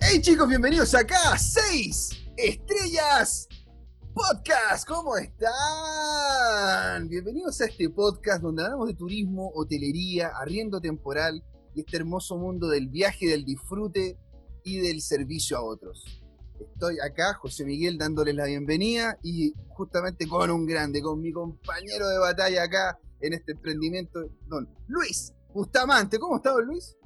Hey chicos, bienvenidos acá a 6 Estrellas Podcast. ¿Cómo están? Bienvenidos a este podcast donde hablamos de turismo, hotelería, arriendo temporal y este hermoso mundo del viaje, del disfrute y del servicio a otros. Estoy acá, José Miguel, dándoles la bienvenida y justamente con un grande, con mi compañero de batalla acá en este emprendimiento, don Luis Bustamante. ¿Cómo está, don Luis?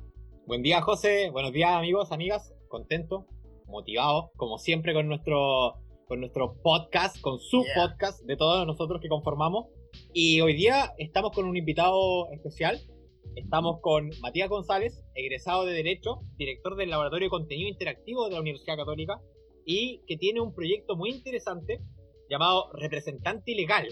Buen día, José. Buenos días, amigos, amigas. Contento, motivado, como siempre, con nuestro, con nuestro podcast, con su podcast de todos nosotros que conformamos. Y hoy día estamos con un invitado especial. Estamos con Matías González, egresado de Derecho, director del Laboratorio de Contenido Interactivo de la Universidad Católica, y que tiene un proyecto muy interesante llamado Representante Ilegal,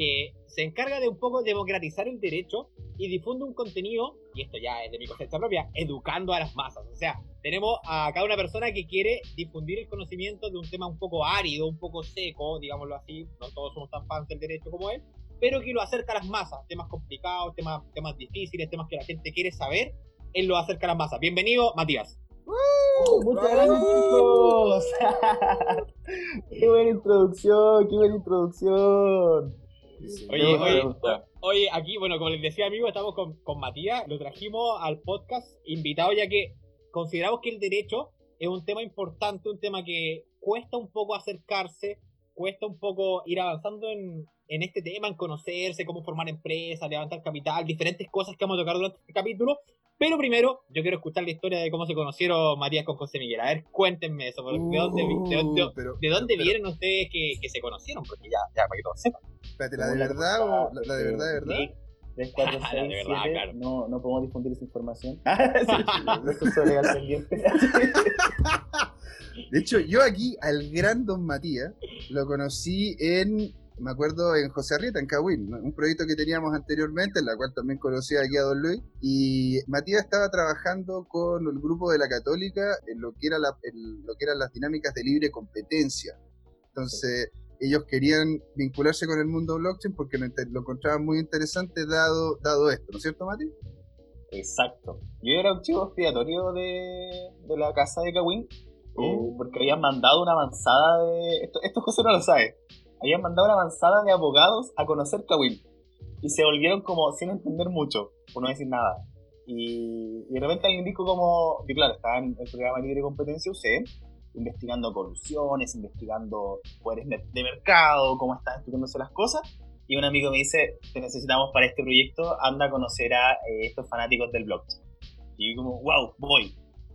que se encarga de un poco democratizar el derecho y difunde un contenido, y esto ya es de mi cosecha propia, educando a las masas. O sea, tenemos acá una persona que quiere difundir el conocimiento de un tema un poco árido, un poco seco, digámoslo así, no todos somos tan fans del derecho como él, pero que lo acerca a las masas, temas complicados, temas, temas difíciles, temas que la gente quiere saber, él lo acerca a las masas. Bienvenido, Matías. ¡Uh! Muchas gracias, chicos. qué buena introducción, qué buena introducción. Oye, oye, oye, aquí, bueno, como les decía, amigo, estamos con, con Matías, lo trajimos al podcast invitado ya que consideramos que el derecho es un tema importante, un tema que cuesta un poco acercarse, cuesta un poco ir avanzando en, en este tema, en conocerse, cómo formar empresas, levantar capital, diferentes cosas que vamos a tocar durante este capítulo. Pero primero, yo quiero escuchar la historia de cómo se conocieron Matías con José Miguel. A ver, cuéntenme eso. ¿De dónde, de, dónde, uh, de dónde vieron ustedes que, que, se conocieron? Porque ya, ya, para que todos sepan. Espérate, ¿la de verdad o la, de verdad, de verdad? 3, 4, 6, 7, no, no podemos difundir esa información. Eso es legal pendiente. De hecho, yo aquí al gran Don Matías lo conocí en me acuerdo en José Arrieta, en Cahuín, un proyecto que teníamos anteriormente, en la cual también conocía aquí a Don Luis, y Matías estaba trabajando con el grupo de la Católica en lo que, era la, lo que eran las dinámicas de libre competencia. Entonces, ellos querían vincularse con el mundo blockchain porque lo, encontraban muy interesante dado, dado esto, ¿no es cierto, Mati? Exacto. Yo era un chivo expiatorio de, de la casa de Cahuín, oh. eh, porque habían mandado una avanzada de... Esto, esto José no lo sabe habían mandado una avanzada de abogados a conocer Kawin. Y se volvieron como sin entender mucho, por no decir nada. Y, de repente alguien dijo como, que claro, estaba en el programa Libre Competencia UC, investigando colusiones, investigando poderes de mercado, cómo están estudiándose las cosas. Y un amigo me dice, te necesitamos para este proyecto, anda a conocer a eh, estos fanáticos del blockchain. Y yo como, wow, voy,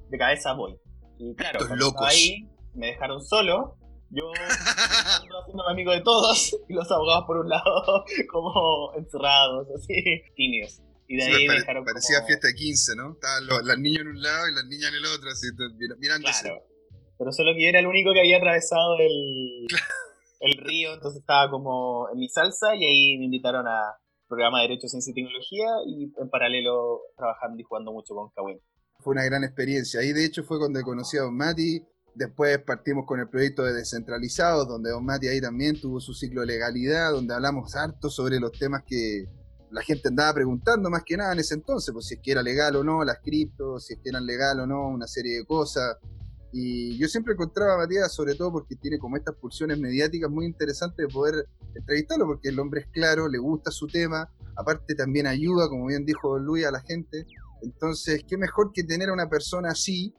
de cabeza voy. Y claro, ahí me dejaron solo yo haciendo amigo de todos y los abogados por un lado como encerrados, así, tímidos. Y de ahí me dejaron Parecía fiesta de 15, ¿no? Estaban los, las niñas en un lado y las niñas en el otro, así, mirándose. Claro. Pero solo que yo era el único que había atravesado el, el río, entonces estaba como en mi salsa y ahí me invitaron a programa de Derecho, Ciencia y Tecnología y en paralelo trabajando y jugando mucho con Kawin. Fue una gran experiencia. Ahí de hecho fue cuando conocí a Don Mati, Después partimos con el proyecto de descentralizados, donde Don Mati ahí también tuvo su ciclo de legalidad, donde hablamos harto sobre los temas que la gente andaba preguntando más que nada en ese entonces, pues si es que era legal o no las criptos, si es que eran legal o no, una serie de cosas. Y yo siempre encontraba a Matías, sobre todo porque tiene como estas pulsiones mediáticas muy interesantes de poder entrevistarlo, porque el hombre es claro, le gusta su tema, aparte también ayuda, como bien dijo Luis, a la gente. Entonces, qué mejor que tener a una persona así,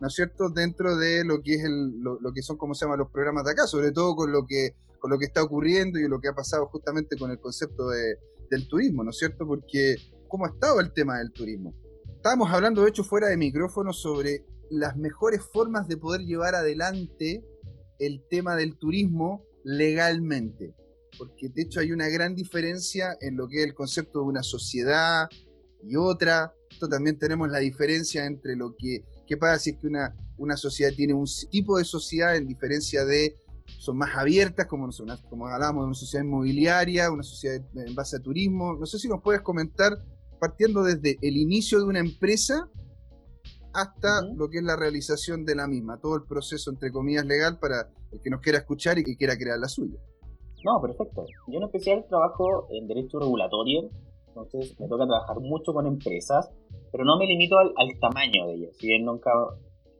¿no es cierto?, dentro de lo que es el, lo, que son, como se llaman, los programas de acá, sobre todo con lo que, con lo que está ocurriendo y lo que ha pasado justamente con el concepto de, del turismo, ¿no es cierto? Porque, ¿cómo ha estado el tema del turismo? Estábamos hablando, de hecho, fuera de micrófono sobre las mejores formas de poder llevar adelante el tema del turismo legalmente. Porque de hecho hay una gran diferencia en lo que es el concepto de una sociedad y otra. Esto también tenemos la diferencia entre lo que ¿Qué pasa si es que una, una sociedad tiene un tipo de sociedad en diferencia de son más abiertas, como, como hablábamos de una sociedad inmobiliaria, una sociedad en base a turismo. No sé si nos puedes comentar, partiendo desde el inicio de una empresa hasta lo que es la realización de la misma, todo el proceso, entre comillas, legal para el que nos quiera escuchar y que quiera crear la suya. No, perfecto. Yo en especial trabajo en derecho regulatorio, entonces me toca trabajar mucho con empresas pero no me limito al, tamaño de ellas. Si bien nunca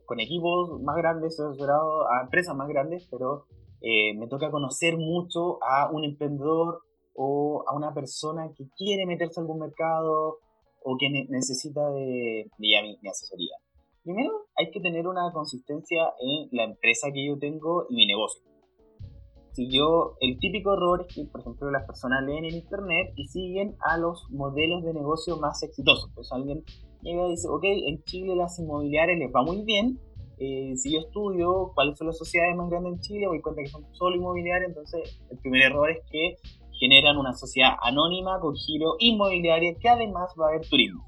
con equipos más grandes he a empresas más grandes, pero eh, me toca conocer mucho a un emprendedor o a una persona que quiere meterse a algún mercado o que necesita de, mi, asesoría. Primero, hay que tener una consistencia en la empresa que yo tengo y mi negocio. Si yo, el típico error es que, por ejemplo, las personas leen en internet y siguen a los modelos de negocio más exitosos. Entonces alguien llega y dice, ok, en Chile las inmobiliarias les va muy bien. Eh, si yo estudio cuáles son las sociedades más grandes en Chile, me doy cuenta que son solo inmobiliarias. Entonces, el primer error es que generan una sociedad anónima con giro inmobiliario que además va a haber turismo.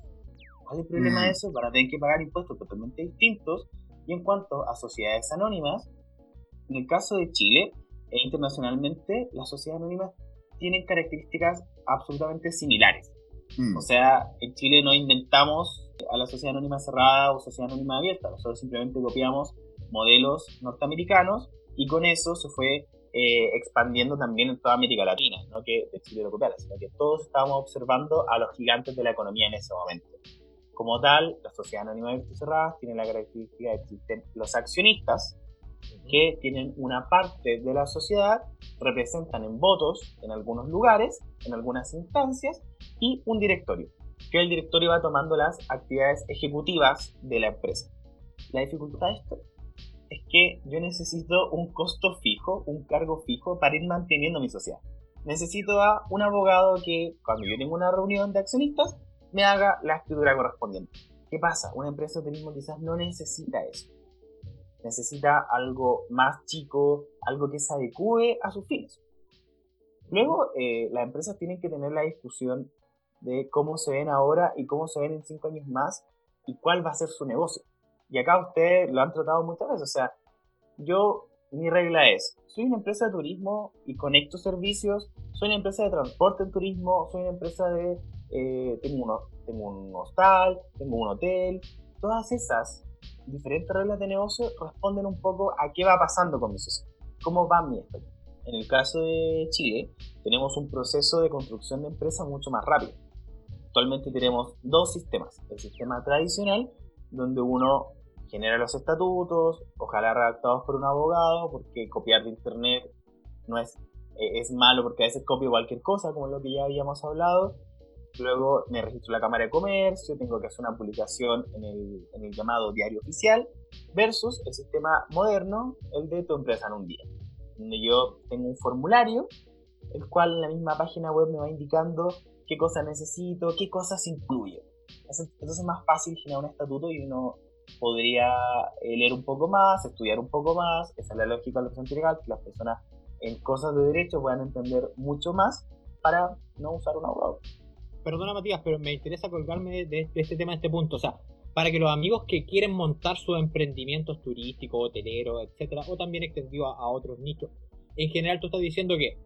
¿Cuál es el problema de mm. eso? Van a tener que pagar impuestos totalmente distintos. Y en cuanto a sociedades anónimas, en el caso de Chile e internacionalmente, las sociedades anónimas tienen características absolutamente similares. Mm. O sea, en Chile no inventamos a la sociedad anónima cerrada o sociedad anónima abierta, nosotros simplemente copiamos modelos norteamericanos y con eso se fue eh, expandiendo también en toda América Latina, no que de Chile lo copiara, sino que todos estábamos observando a los gigantes de la economía en ese momento. Como tal, la sociedad anónima abierta y cerrada tiene la característica de que existen los accionistas, que tienen una parte de la sociedad, representan en votos en algunos lugares, en algunas instancias, y un directorio, que el directorio va tomando las actividades ejecutivas de la empresa. La dificultad de esto es que yo necesito un costo fijo, un cargo fijo para ir manteniendo mi sociedad. Necesito a un abogado que cuando yo tengo una reunión de accionistas me haga la escritura correspondiente. ¿Qué pasa? Una empresa de turismo quizás no necesita eso. Necesita algo más chico, algo que se adecue a sus fines. Luego, eh, las empresas tienen que tener la discusión de cómo se ven ahora y cómo se ven en cinco años más y cuál va a ser su negocio. Y acá ustedes lo han tratado muchas veces. O sea, yo, mi regla es, soy una empresa de turismo y conecto servicios, soy una empresa de transporte en turismo, soy una empresa de, eh, tengo, uno, tengo un hostal, tengo un hotel. Todas esas diferentes reglas de negocio responden un poco a qué va pasando con mi sociedad, cómo va mi esto. En el caso de Chile, tenemos un proceso de construcción de empresa mucho más rápido. Actualmente tenemos dos sistemas. El sistema tradicional, donde uno genera los estatutos, ojalá redactados por un abogado, porque copiar de internet no es, eh, es malo porque a veces copio cualquier cosa, como lo que ya habíamos hablado. Luego me registro en la Cámara de Comercio, tengo que hacer una publicación en el, en el llamado diario oficial, versus el sistema moderno, el de tu empresa en un día, donde yo tengo un formulario, el cual en la misma página web me va indicando qué cosas necesito, qué cosas incluyo. Entonces es más fácil generar un estatuto y uno podría eh, leer un poco más, estudiar un poco más, esa es la lógica de la presente legal, que las personas en cosas de derecho puedan entender mucho más para no usar un abogado. Perdona Matías, pero me interesa colgarme de, este tema, de este punto, o sea, para que los amigos que quieren montar sus emprendimientos turísticos, hoteleros, etcétera, o también extendido a, a otros nichos, en general tú estás diciendo que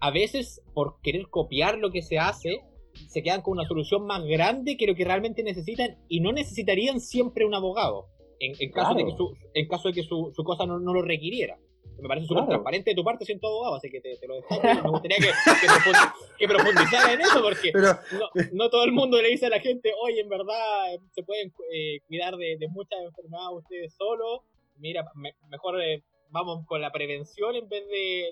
a veces por querer copiar lo que se hace, se quedan con una solución más grande que lo que realmente necesitan y no necesitarían siempre un abogado en, caso, de que su, en caso de que su, cosa no, lo requiriera. Me parece súper transparente de tu parte siendo abogado, así que te, lo dejo. Me gustaría que, que, profundizara en eso, porque no, todo el mundo le dice a la gente, oye, en verdad se pueden eh, cuidar de, muchas enfermedades ustedes solos. Mira, mejor eh, vamos con la prevención en vez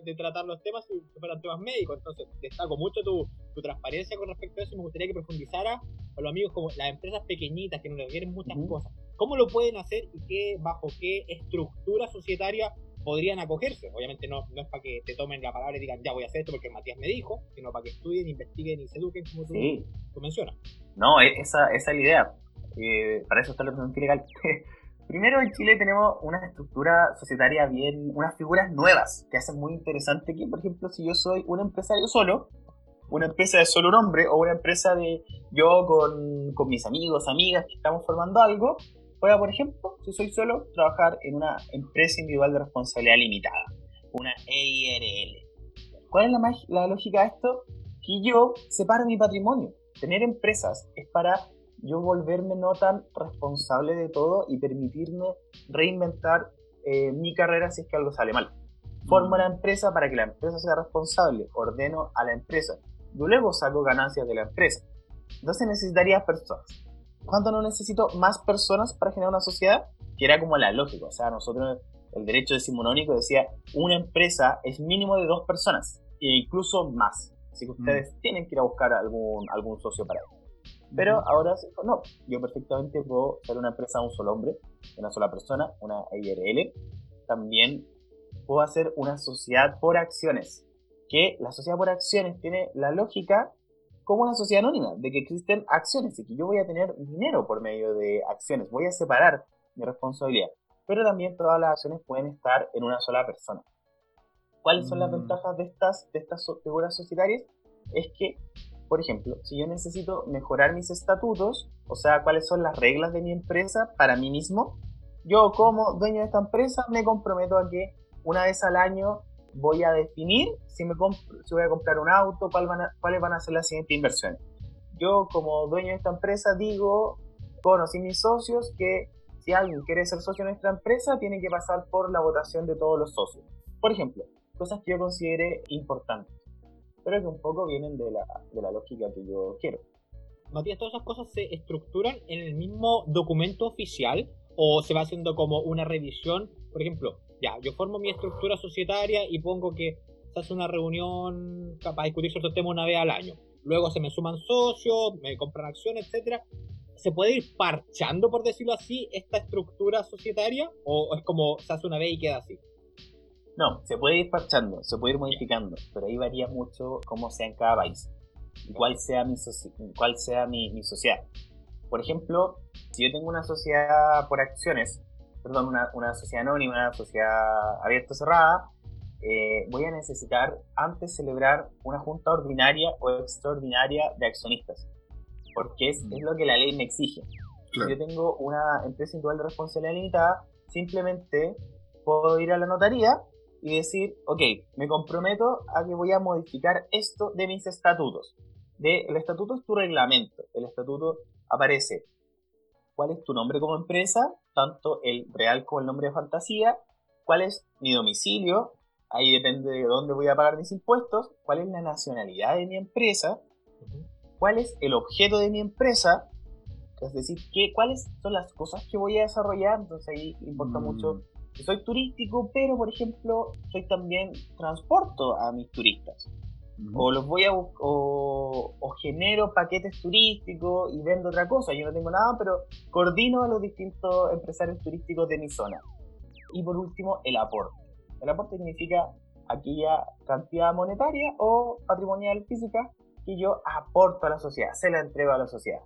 de, tratar los temas si fueran temas médicos. Entonces, destaco mucho tu, transparencia con respecto a eso y me gustaría que profundizara a los amigos como las empresas pequeñitas que no requieren muchas cosas. ¿Cómo lo pueden hacer y qué, bajo qué estructura societaria podrían acogerse? Obviamente no, no es para que te tomen la palabra y digan, ya voy a hacer esto porque Matías me dijo, sino para que estudien, investiguen y se eduquen como tú, mencionas. No, e, esa, esa es la idea. Eh, para eso está la representación legal. Primero en Chile tenemos una estructura societaria bien, unas figuras nuevas que hacen muy interesante que, por ejemplo, si yo soy un empresario solo, una empresa de solo un hombre o una empresa de yo con, con mis amigos, amigas que estamos formando algo, pueda, por ejemplo, si soy solo, trabajar en una empresa individual de responsabilidad limitada, una EIRL. ¿Cuál es la, la lógica de esto? Que yo separo mi patrimonio. Tener empresas es para yo volverme no tan responsable de todo y permitirme reinventar eh, mi carrera si es que algo sale mal. Formo la empresa para que la empresa sea responsable, ordeno a la empresa, yo luego saco ganancias de la empresa. Entonces necesitaría personas. ¿Cuánto no necesito más personas para generar una sociedad? Que era como la lógica. O sea, nosotros, el derecho decimonónico decía, una empresa es mínimo de dos personas, e incluso más. Así que mm. ustedes tienen que ir a buscar algún, algún socio para eso. Pero ahora no, yo perfectamente puedo ser una empresa de un solo hombre, una sola persona, una IRL. También puedo hacer una sociedad por acciones, que la sociedad por acciones tiene la lógica como una sociedad anónima, de que existen acciones y que yo voy a tener dinero por medio de acciones, voy a separar mi responsabilidad. Pero también todas las acciones pueden estar en una sola persona. ¿Cuáles son las mm. ventajas de estas, de estas figuras societarias? Es que, por ejemplo, si yo necesito mejorar mis estatutos, o sea, cuáles son las reglas de mi empresa para mí mismo, yo como dueño de esta empresa me comprometo a que una vez al año voy a definir si, me si voy a comprar un auto, cuál van cuáles van a ser las siguientes inversiones. Yo como dueño de esta empresa digo, conocí mis socios, que si alguien quiere ser socio de nuestra empresa, tiene que pasar por la votación de todos los socios. Por ejemplo, cosas que yo considere importantes, pero que un poco vienen de la, de la lógica que yo quiero. Matías, ¿todas esas cosas se estructuran en el mismo documento oficial o se va haciendo como una revisión? Por ejemplo, ya, yo formo mi estructura societaria y pongo que se hace una reunión para discutir ciertos temas una vez al año. Luego se me suman socios, me compran acciones, etcétera. ¿Se puede ir parchando, por decirlo así, esta estructura societaria? ¿O es como se hace una vez y queda así? No, se puede ir parchando, se puede ir modificando, pero ahí varía mucho cómo sea en cada país y cuál sea mi, cuál sea mi, mi sociedad. Por ejemplo, si yo tengo una sociedad por acciones, perdón, una, una sociedad anónima, una sociedad abierta o cerrada, eh, voy a necesitar antes celebrar una junta ordinaria o extraordinaria de accionistas, porque es, es lo que la ley me exige. Si yo tengo una empresa individual de responsabilidad limitada, simplemente puedo ir a la notaría y decir, ok, me comprometo a que voy a modificar esto de mis estatutos. De, el estatuto es tu reglamento. El estatuto aparece cuál es tu nombre como empresa, tanto el real como el nombre de fantasía, cuál es mi domicilio, ahí depende de dónde voy a pagar mis impuestos, cuál es la nacionalidad de mi empresa, cuál es el objeto de mi empresa, es decir, qué, cuáles son las cosas que voy a desarrollar, entonces ahí importa mm. mucho. Que soy turístico, pero por ejemplo, soy también transporto a mis turistas o los voy a o, o, genero paquetes turísticos y vendo otra cosa. Yo no tengo nada, pero coordino a los distintos empresarios turísticos de mi zona. Y por último, el aporte. El aporte significa aquella cantidad monetaria o patrimonial física que yo aporto a la sociedad, se la entrego a la sociedad.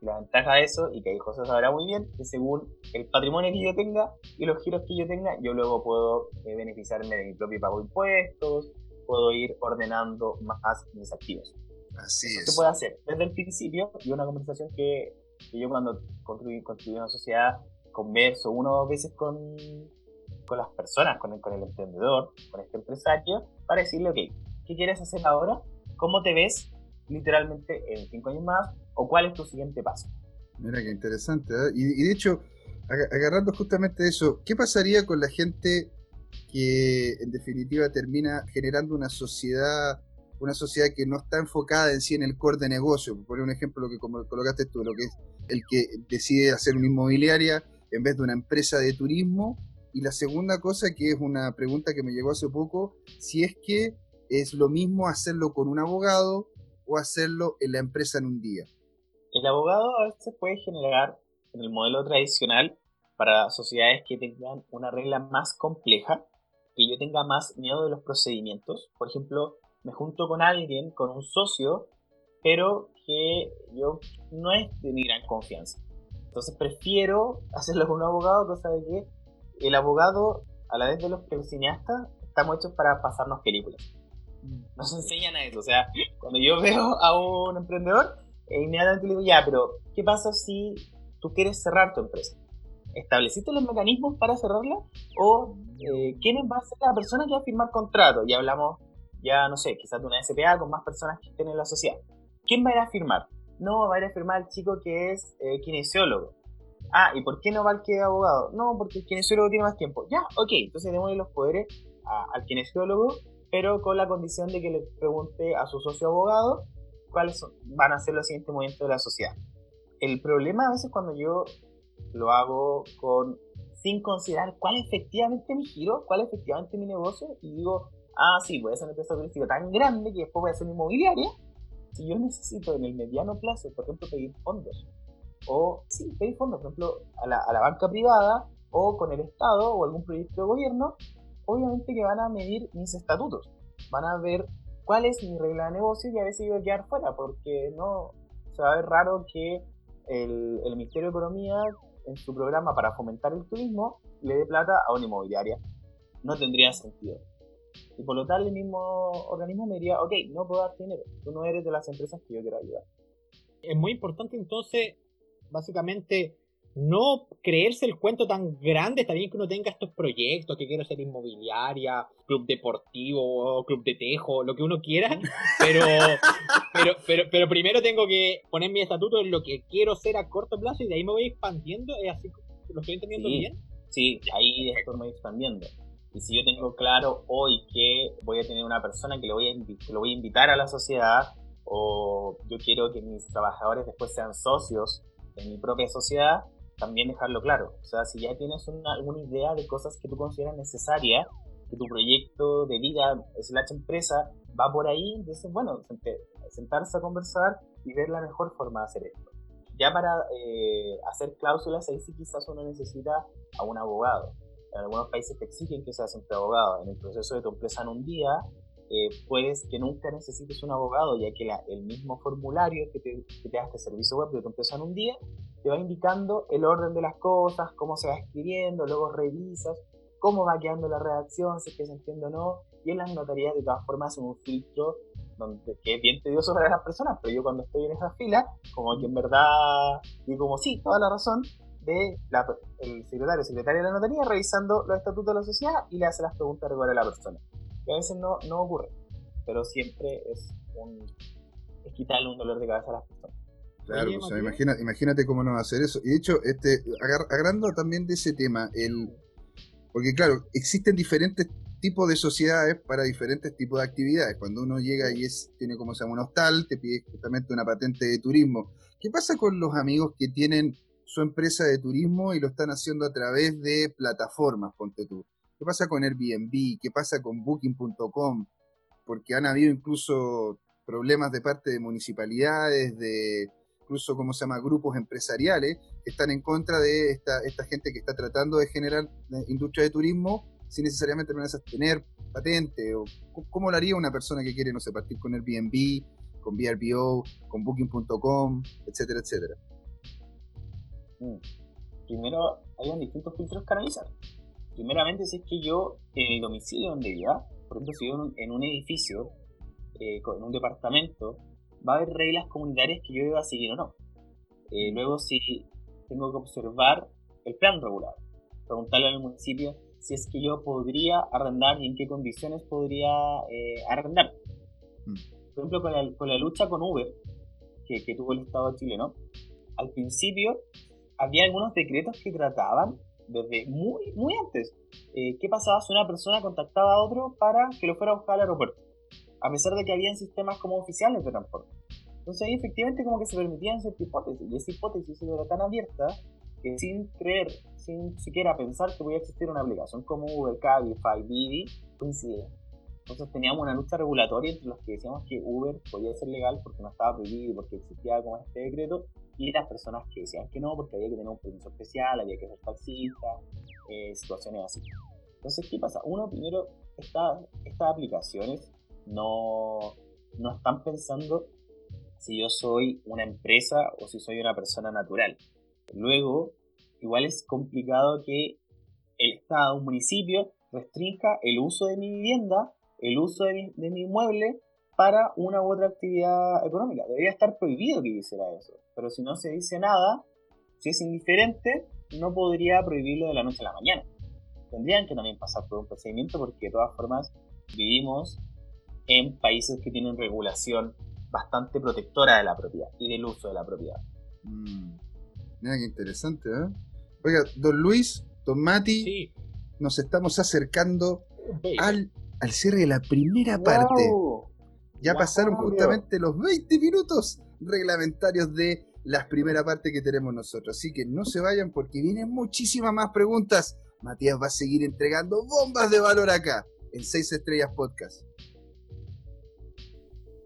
la ventaja de eso, y que ahí José sabrá muy bien, que según el patrimonio que yo tenga y los giros que yo tenga, yo luego puedo eh, beneficiarme de mi propio pago de impuestos, puedo ir ordenando más mis activos. Así es. Se puede hacer desde el principio y una conversación que, yo cuando construí, construí, una sociedad converso una o dos veces con, con las personas, con el, con el emprendedor, con este empresario, para decirle, ok, ¿qué quieres hacer ahora? ¿Cómo te ves literalmente en cinco años más? ¿O cuál es tu siguiente paso? Mira qué interesante. ¿eh? Y, y de hecho, agarrando justamente eso, ¿qué pasaría con la gente que en definitiva termina generando una sociedad una sociedad que no está enfocada en sí en el core de negocio. Por un ejemplo, lo que como colocaste tú, lo que es el que decide hacer una inmobiliaria en vez de una empresa de turismo. Y la segunda cosa, que es una pregunta que me llegó hace poco, si es que es lo mismo hacerlo con un abogado o hacerlo en la empresa en un día. El abogado a veces puede generar, en el modelo tradicional, para sociedades que tengan una regla más compleja, que yo tenga más miedo de los procedimientos. Por ejemplo, me junto con alguien, con un socio, pero que yo no es de mi gran confianza. Entonces prefiero hacerlo con un abogado, cosa de que el abogado, a la vez de los que los cineastas, estamos hechos para pasarnos películas. Nos enseñan a eso. O sea, cuando yo veo a un emprendedor, inmediatamente le digo, ya, pero ¿qué pasa si tú quieres cerrar tu empresa? ¿Estableciste los mecanismos para cerrarla? ¿O eh, quién va a ser la persona que va a firmar contrato? Ya hablamos, ya no sé, quizás de una SPA con más personas que estén en la sociedad. ¿Quién va a ir a firmar? No, va a ir a firmar el chico que es eh, kinesiólogo. Ah, ¿y por qué no va el que es abogado? No, porque el kinesiólogo tiene más tiempo. Ya, ok, entonces démosle los poderes al kinesiólogo, pero con la condición de que le pregunte a su socio abogado cuáles van a ser los siguientes movimientos de la sociedad. el problema a veces cuando yo lo hago con sin considerar cuál es efectivamente mi giro, cuál es efectivamente mi negocio, y digo, ah, sí, voy a hacer una empresa turística tan grande que después voy a hacer inmobiliaria. Si yo necesito en el mediano plazo, por ejemplo, pedir fondos, o sí, pedir fondos, por ejemplo, a la, a la banca privada, o con el Estado, o algún proyecto de gobierno, obviamente que van a medir mis estatutos, van a ver cuál es mi regla de negocio y a veces yo voy a quedar fuera, porque no, se va a ver raro que el, el Ministerio de Economía en su programa para fomentar el turismo le dé plata a una inmobiliaria. No tendría sentido. Y por lo tal, el mismo organismo me diría, ok, no puedo dar dinero, tú no eres de las empresas que yo quiero ayudar. Es muy importante entonces, básicamente, no creerse el cuento tan grande. Está bien que uno tenga estos proyectos, que quiero ser inmobiliaria, club deportivo, club de tejo, lo que uno quiera, pero, pero, pero, pero primero tengo que poner mi estatuto en lo que quiero ser a corto plazo y de ahí me voy expandiendo. ¿Es así? ¿Lo estoy entendiendo bien? Sí, ahí después me voy expandiendo. Y si yo tengo claro hoy que voy a tener una persona que lo voy a, que lo voy a invitar a la sociedad, o yo quiero que mis trabajadores después sean socios en mi propia sociedad, también dejarlo claro. O sea, si ya tienes una, alguna idea de cosas que tú consideras necesarias, que tu proyecto de vida, slash empresa, va por ahí, entonces, bueno, sentarse a conversar y ver la mejor forma de hacer esto. Ya para eh, hacer cláusulas, ahí sí quizás uno necesita a un abogado. En algunos países te exigen que seas siempre abogado. En el proceso de tu empresa en un día, eh, puedes que nunca necesites un abogado, ya que el mismo formulario que te, que te da este servicio web de tu empresa en un día te va indicando el orden de las cosas, cómo se va escribiendo, luego revisas cómo va quedando la redacción, si es que se entiende o no, y en las notarías de todas formas hacen un filtro donde, que es bien tedioso para las personas, pero yo cuando estoy en esa fila, como que en verdad digo como sí, toda la razón, de el secretario secretaria de la notaría revisando los estatutos de la sociedad y le hace las preguntas regulares a la persona. Que a veces no, no ocurre, pero siempre es, un, es quitarle un dolor de cabeza a las personas. Claro, pues, imagínate cómo no va a hacer eso. Y de hecho, este, agarrando también de ese tema, el, porque claro, existen diferentes tipos de sociedades para diferentes tipos de actividades. Cuando uno llega y es, tiene como se llama un hostal, te pide justamente una patente de turismo. ¿Qué pasa con los amigos que tienen su empresa de turismo y lo están haciendo a través de plataformas, ponte tú? ¿Qué pasa con Airbnb? ¿Qué pasa con Booking.com? Porque han habido incluso problemas de parte de municipalidades, de, incluso, ¿cómo se llama?, grupos empresariales que están en contra de esta, gente que está tratando de generar industria de turismo sin necesariamente tener patente. ¿Cómo lo haría una persona que quiere, no sé, partir con Airbnb, con VRBO, con Booking.com, etcétera, etcétera? Mm. Primero, hay distintos filtros que analizar. Primeramente, si es que yo, en el domicilio donde viva, por ejemplo, si yo en un, edificio, eh, en un departamento, va a haber reglas comunitarias que yo deba seguir o no. Eh, luego, si tengo que observar el plan regulado, preguntarle al municipio si es que yo podría arrendar y en qué condiciones podría eh, arrendar. Mm. Por ejemplo, con la, con la, lucha con Uber, que, que tuvo el Estado chileno, al principio había algunos decretos que trataban desde muy, muy antes. Eh, ¿Qué pasaba si una persona contactaba a otro para que lo fuera a buscar al aeropuerto? A pesar de que habían sistemas como oficiales de transporte. Entonces ahí efectivamente como que se permitían ciertas hipótesis, y esa hipótesis era tan abierta que sin creer, sin siquiera pensar que podía existir una aplicación como Uber, Cabify, Didi, coincidía. Entonces teníamos una lucha regulatoria entre los que decíamos que Uber podía ser legal porque no estaba prohibido, porque existía como este decreto, y las personas que decían que no, porque había que tener un permiso especial, había que ser taxista, eh, situaciones así. Entonces, ¿qué pasa? Uno, primero, estas aplicaciones no, no están pensando si yo soy una empresa o si soy una persona natural. Luego, igual es complicado que el Estado, un municipio, restrinja el uso de mi vivienda, el uso de mi, de mi inmueble para una u otra actividad económica. Debería estar prohibido que hiciera eso. Pero si no se dice nada, si es indiferente, no podría prohibirlo de la noche a la mañana. Tendrían que también pasar por un procedimiento porque de todas formas vivimos en países que tienen regulación bastante protectora de la propiedad y del uso de la propiedad. Mm. Mira qué interesante, ¿eh? Oiga, don Luis, don Mati, nos estamos acercando al, al, cierre de la primera parte. Ya pasaron justamente los 20 minutos reglamentarios de la primera parte que tenemos nosotros. Así que no se vayan porque vienen muchísimas más preguntas. Matías va a seguir entregando bombas de valor acá en 6 Estrellas Podcast.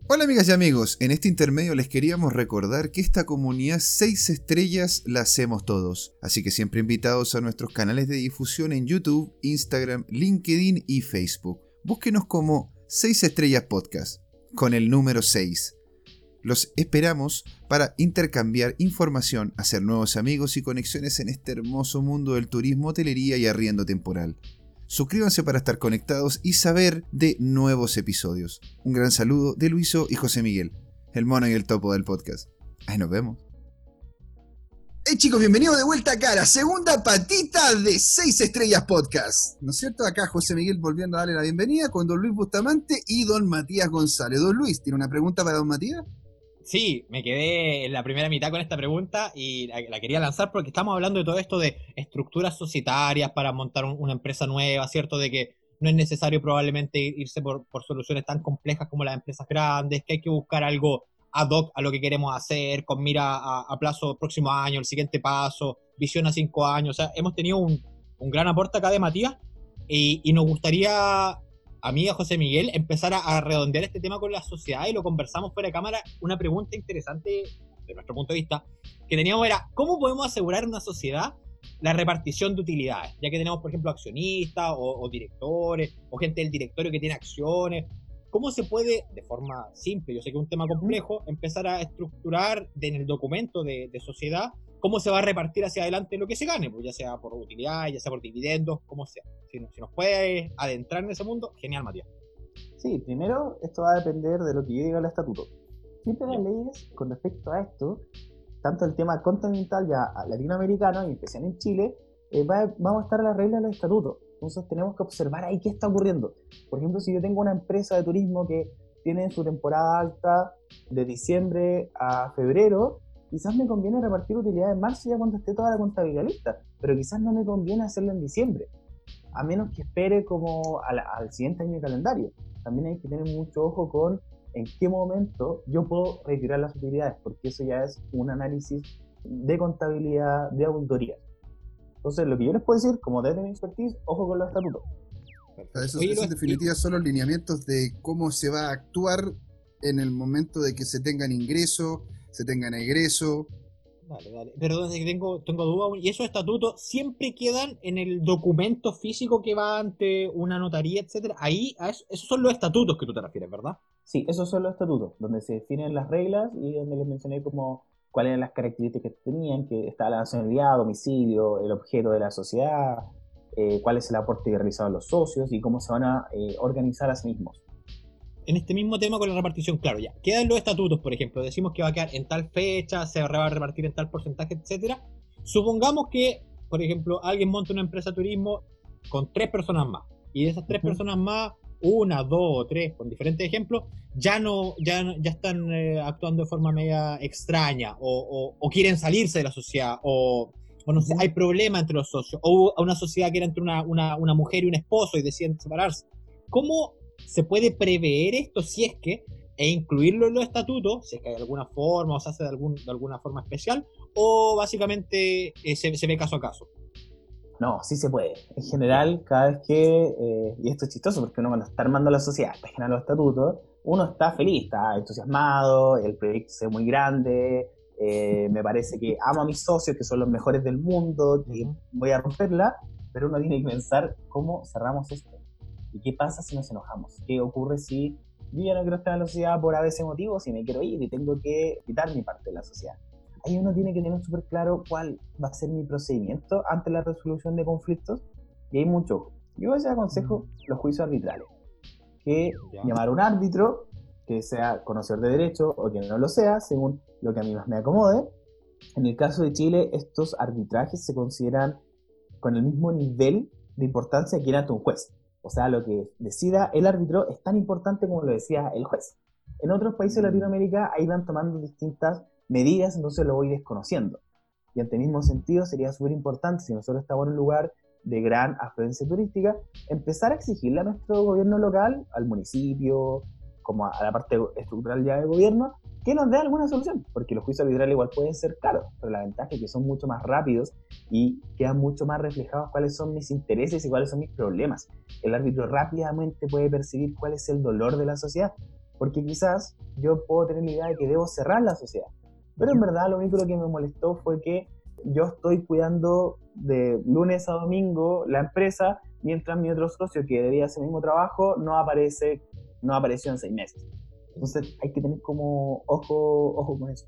Hola amigas y amigos, en este intermedio les queríamos recordar que esta comunidad 6 estrellas la hacemos todos, así que siempre invitados a nuestros canales de difusión en YouTube, Instagram, LinkedIn y Facebook. Búsquenos como 6 estrellas podcast, con el número 6. Los esperamos para intercambiar información, hacer nuevos amigos y conexiones en este hermoso mundo del turismo, hotelería y arriendo temporal. Suscríbanse para estar conectados y saber de nuevos episodios. Un gran saludo de Luiso y José Miguel, el mono y el topo del podcast. Ahí nos vemos. Hey chicos, bienvenidos de vuelta acá a la segunda patita de 6 Estrellas Podcast. ¿No es cierto? Acá José Miguel volviendo a darle la bienvenida con don Luis Bustamante y don Matías González. Don Luis, ¿tiene una pregunta para don Matías? Sí, me quedé en la primera mitad con esta pregunta y la, quería lanzar porque estamos hablando de todo esto de estructuras societarias para montar una empresa nueva, ¿cierto? De que no es necesario probablemente irse por, soluciones tan complejas como las empresas grandes, que hay que buscar algo ad hoc a lo que queremos hacer, con mira a, plazo próximo año, el siguiente paso, visión a cinco años. O sea, hemos tenido un, gran aporte acá de Matías y nos gustaría a José Miguel, empezar a, redondear este tema con la sociedad y lo conversamos fuera de cámara. Una pregunta interesante, de nuestro punto de vista, que teníamos era, ¿cómo podemos asegurar en una sociedad la repartición de utilidades? Ya que tenemos, por ejemplo, accionistas o, directores o gente del directorio que tiene acciones. ¿Cómo se puede, de forma simple, yo sé que es un tema complejo, empezar a estructurar en el documento de, de sociedad cómo se va a repartir hacia adelante lo que se gane, pues ya sea por utilidad, ya sea por dividendos, como sea. Si, si nos puede adentrar en ese mundo, genial, Matías. Sí, primero esto va a depender de lo que yo diga el estatuto. Siempre las leyes con respecto a esto, tanto el tema continental ya latinoamericano y especial en Chile, eh, vamos a estar las reglas de los estatutos. Entonces tenemos que observar ahí qué está ocurriendo. Por ejemplo, si yo tengo una empresa de turismo que tiene su temporada alta de diciembre a febrero, quizás me conviene repartir utilidades en marzo ya cuando esté toda la contabilidad lista, pero quizás no me conviene hacerlo en diciembre, a menos que espere como al, siguiente año de calendario. También hay que tener mucho ojo con en qué momento yo puedo retirar las utilidades, porque eso ya es un análisis de contabilidad, de auditoría. Entonces, lo que yo les puedo decir, como desde mi expertise, ojo con los estatutos. Eso, en definitiva son los lineamientos de cómo se va a actuar en el momento de que se tengan ingresos, se tengan egreso. Dale, dale. Perdón, tengo, tengo duda. ¿Y esos estatutos siempre quedan en el documento físico que va ante una notaría, etcétera? Ahí, esos son los estatutos que tú te refieres, ¿verdad? Sí, esos son los estatutos, donde se definen las reglas y donde les mencioné como cuáles eran las características que tenían, que está la nacionalidad, domicilio, el objeto de la sociedad, eh, cuál es el aporte que realizaban los socios y cómo se van a eh, organizar a sí mismos. En este mismo tema con la repartición, claro, ya, quedan los estatutos, por ejemplo, decimos que va a quedar en tal fecha, se va a repartir en tal porcentaje, etcétera. Supongamos que, por ejemplo, alguien monta una empresa de turismo con tres personas más, y de esas tres personas más, una, dos o tres, con diferentes ejemplos, ya no, ya, ya están eh, actuando de forma media extraña, o, quieren salirse de la sociedad, o, no sé, hay problemas entre los socios, o una sociedad que era entre una, una, una mujer y un esposo y deciden separarse. ¿Cómo se puede prever esto si es que, e incluirlo en los estatutos, si es que hay alguna forma o se hace de, algún, de alguna forma especial, o básicamente eh, se, ve caso a caso. No, sí se puede. En general, cada vez que, eh, y esto es chistoso porque uno cuando está armando la sociedad, está generando los estatutos, uno está feliz, está entusiasmado, el proyecto es muy grande, eh, me parece que amo a mis socios, que son los mejores del mundo, que voy a romperla, pero uno tiene que pensar cómo cerramos esto. ¿Y qué pasa si nos enojamos? ¿Qué ocurre si yo ya no quiero estar en la sociedad por a veces motivos y me quiero ir y tengo que quitar mi parte de la sociedad? Ahí uno tiene que tener súper claro cuál va a ser mi procedimiento ante la resolución de conflictos y hay mucho. Yo veces aconsejo los juicios arbitrales, que llamar a un árbitro que sea conocedor de derecho o que no lo sea, según lo que a mí más me acomode. En el caso de Chile, estos arbitrajes se consideran con el mismo nivel de importancia que era un juez. O sea, lo que decida el árbitro es tan importante como lo decía el juez. En otros países de. Latinoamérica ahí van tomando distintas medidas, entonces lo voy desconociendo. Y en el mismo sentido sería súper importante, si nosotros estamos en un lugar de gran afluencia turística, empezar a exigirle a nuestro gobierno local, al municipio, como a la parte estructural ya de gobierno, que nos dé alguna solución, porque los juicios arbitrales igual pueden ser caros, pero la ventaja es que son mucho más rápidos y quedan mucho más reflejados cuáles son mis intereses y cuáles son mis problemas. El árbitro rápidamente puede percibir cuál es el dolor de la sociedad, porque quizás yo puedo tener la idea de que debo cerrar la sociedad, pero en verdad lo único que me molestó fue que yo estoy cuidando de lunes a domingo la empresa, mientras mi otro socio que debía hacer el mismo trabajo no aparece, no apareció en seis meses. Entonces hay que tener como ojo, ojo con eso.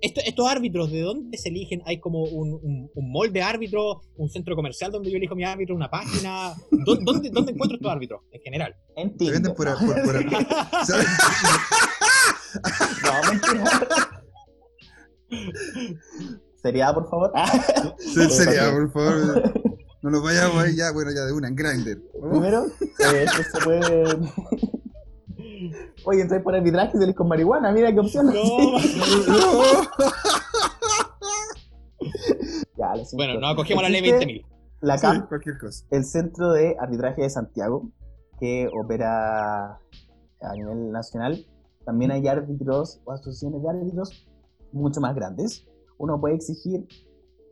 estos árbitros, ¿de dónde se eligen? ¿Hay como un, un, un mall de árbitros, un centro comercial donde yo elijo mi árbitro, una página? ¿Dónde, dónde, encuentro estos árbitros en general? En Tinder. venden por, por, por, no, mentira. Seriedad, por favor. Seriedad, por favor. No nos vayamos ahí ya, bueno, ya de una, en Grindr. Primero, eh, esto se puede. Oye, entonces por arbitraje se les con marihuana, mira qué opción. No, ya, bueno, no acogemos la ley 20.000. La CAM, cualquier cosa. el Centro de Arbitraje de Santiago, que opera a nivel nacional, también hay árbitros o asociaciones de árbitros mucho más grandes uno puede exigir.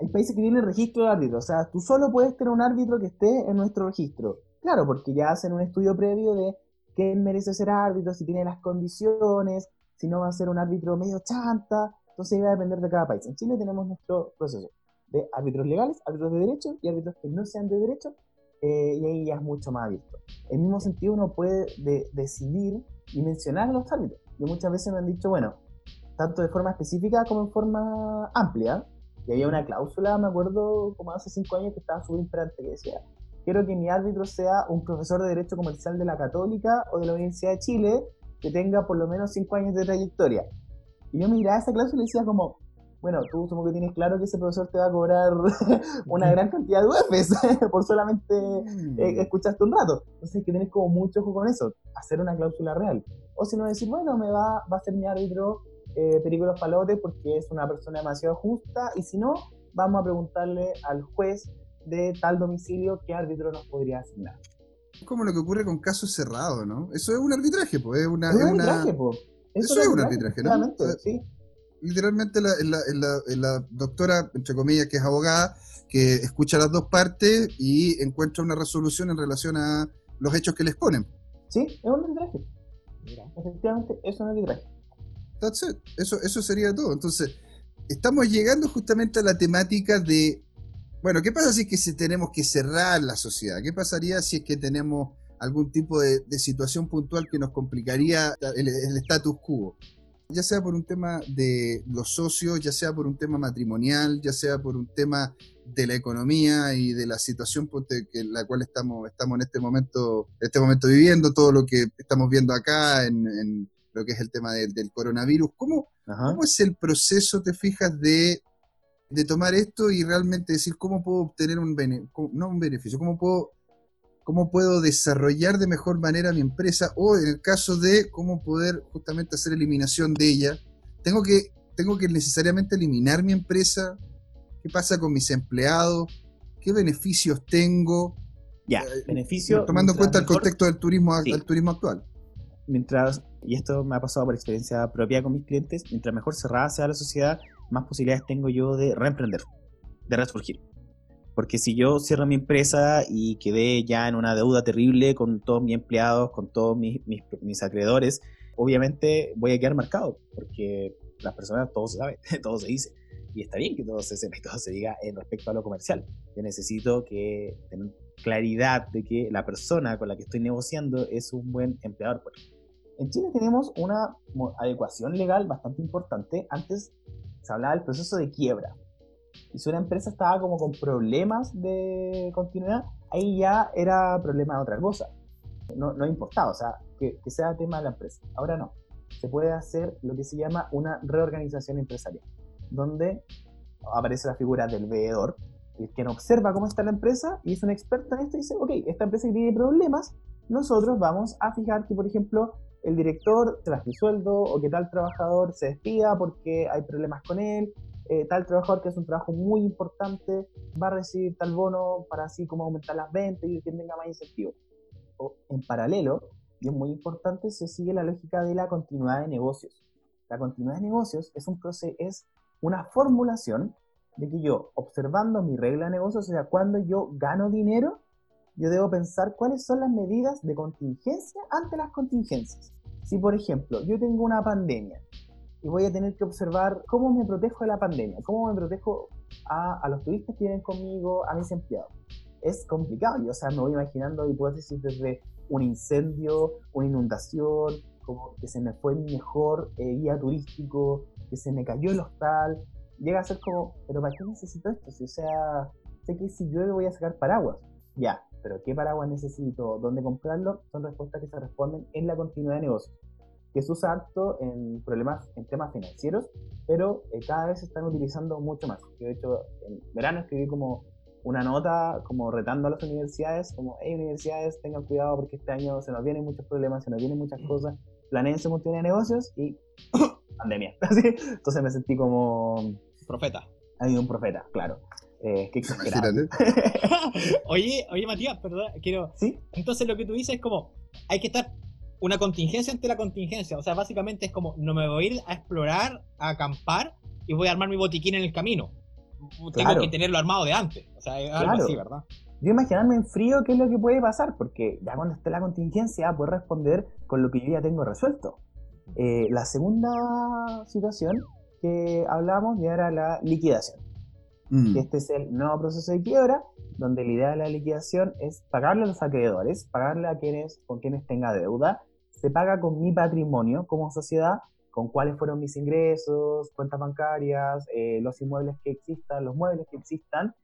Hay países que tienen registro de árbitro, o sea, tú solo puedes tener un árbitro que esté en nuestro registro. Claro, porque ya hacen un estudio previo de quién merece ser árbitro, si tiene las condiciones, si no va a ser un árbitro medio chanta. Entonces va a depender de cada país. En Chile tenemos nuestro proceso de árbitros legales, árbitros de derecho y árbitros que no sean de derecho, eh, y ahí ya es mucho más abierto. En el mismo sentido, uno puede decidir y mencionar a los árbitros. Y muchas veces me han dicho, bueno, tanto de forma específica como en forma amplia. Y había una cláusula, me acuerdo, como hace cinco años, que estaba súper imperante, que decía, quiero que mi árbitro sea un profesor de Derecho Comercial de la Católica o de la Universidad de Chile, que tenga por lo menos cinco años de trayectoria. Y yo miraba esa cláusula y decía como, bueno, tú supongo que tienes claro que ese profesor te va a cobrar una gran cantidad de UFs por solamente mm. eh, escucharte un rato. Entonces hay que tener como mucho ojo con eso, hacer una cláusula real. O si no decir, bueno, me va, va a ser mi árbitro eh, Películas Palotes porque es una persona demasiado justa y si no, vamos a preguntarle al juez de tal domicilio qué árbitro nos podría asignar. Es como lo que ocurre con casos cerrados, ¿no? Eso es un arbitraje, pues. Es, una, es un arbitraje, Eso, es un arbitraje, ¿no? Sí. Literalmente la, la, la, doctora, entre comillas, que es abogada, que escucha las dos partes y encuentra una resolución en relación a los hechos que les ponen. Sí, es un arbitraje. Efectivamente, es un arbitraje. Eso, eso sería todo. Entonces, estamos llegando justamente a la temática de, bueno, ¿qué pasa si es que tenemos que cerrar la sociedad? ¿Qué pasaría si es que tenemos algún tipo de, situación puntual que nos complicaría el, el status quo? Ya sea por un tema de los socios, ya sea por un tema matrimonial, ya sea por un tema de la economía y de la situación en la cual estamos, estamos en este momento, este momento viviendo, todo lo que estamos viendo acá en lo que es el tema del, coronavirus. ¿Cómo, ¿Cómo, es el proceso, te fijas, de, de, tomar esto y realmente decir cómo puedo obtener un, beneficio, no un beneficio, cómo puedo, cómo puedo desarrollar de mejor manera mi empresa o en el caso de cómo poder justamente hacer eliminación de ella? Tengo que, tengo que necesariamente eliminar mi empresa. ¿Qué pasa con mis empleados? ¿Qué beneficios tengo? Ya, eh, beneficio. Tomando en cuenta el contexto del turismo, del turismo actual mientras, y esto me ha pasado por experiencia propia con mis clientes, mientras mejor cerrada sea la sociedad, más posibilidades tengo yo de reemprender, de resurgir. Porque si yo cierro mi empresa y quedé ya en una deuda terrible con todos mis empleados, con todos mis, mis, acreedores, obviamente voy a quedar marcado, porque las personas, todo se sabe, todo se dice. Y está bien que todo se todo se diga en respecto a lo comercial. Yo necesito que tener claridad de que la persona con la que estoy negociando es un buen empleador. Por en Chile tenemos una adecuación legal bastante importante. Antes se hablaba del proceso de quiebra. Y si una empresa estaba como con problemas de continuidad, ahí ya era problema de otra cosa. No, no importaba, o sea, que, que sea tema de la empresa. Ahora no. Se puede hacer lo que se llama una reorganización empresarial, donde aparece la figura del veedor, el que observa cómo está la empresa y es un experto en esto y dice, ok, esta empresa tiene problemas, nosotros vamos a fijar que, por ejemplo, el director baje el sueldo o que tal trabajador se despida porque hay problemas con él, eh, tal trabajador que hace un trabajo muy importante va a recibir tal bono para así como aumentar las ventas y que tenga más incentivo. O en paralelo, y es muy importante, se sigue la lógica de la continuidad de negocios. La continuidad de negocios es, un proceso, es una formulación de que yo, observando mi regla de negocios, o sea, cuando yo gano dinero, yo debo pensar cuáles son las medidas de contingencia ante las contingencias. Si, por ejemplo, yo tengo una pandemia y voy a tener que observar cómo me protejo de la pandemia, cómo me protejo a, a los turistas que vienen conmigo, a mis empleados. Es complicado, yo, o sea, me voy imaginando hipótesis desde un incendio, una inundación, como que se me fue mi mejor eh, guía turístico, que se me cayó el hostal. Llega a ser como, pero ¿para qué necesito esto? o sea, sé que si llueve voy a sacar paraguas. Ya, pero ¿qué paraguas necesito? ¿Dónde comprarlo? Son respuestas que se responden en la continuidad de negocios, que se usa harto en problemas, en temas financieros, pero eh, cada vez se están utilizando mucho más. Yo, de hecho, en verano escribí como una nota como retando a las universidades, como, hey universidades, tengan cuidado porque este año se nos vienen muchos problemas, se nos vienen muchas cosas, planeen su continuidad de negocios y pandemia. Entonces me sentí como... Profeta. Hay un profeta, claro. Eh, qué oye, oye, Matías, perdón, quiero. ¿Sí? Entonces lo que tú dices es como, hay que estar una contingencia ante la contingencia. O sea, básicamente es como, no me voy a ir a explorar, a acampar y voy a armar mi botiquín en el camino. Tengo que tenerlo armado de antes. O sea, es algo así, ¿verdad? Yo imaginarme en frío qué es lo que puede pasar, porque ya cuando esté la contingencia puedo responder con lo que yo ya tengo resuelto. Eh, la segunda situación que hablamos ya era la liquidación. Mm. Este es el nuevo proceso de quiebra, donde la idea de la liquidación es pagarle a los acreedores, pagarle a quienes con quienes tenga deuda. Se paga con mi patrimonio como sociedad, con cuáles fueron mis ingresos, cuentas bancarias, eh, los inmuebles que existan, los muebles que existan,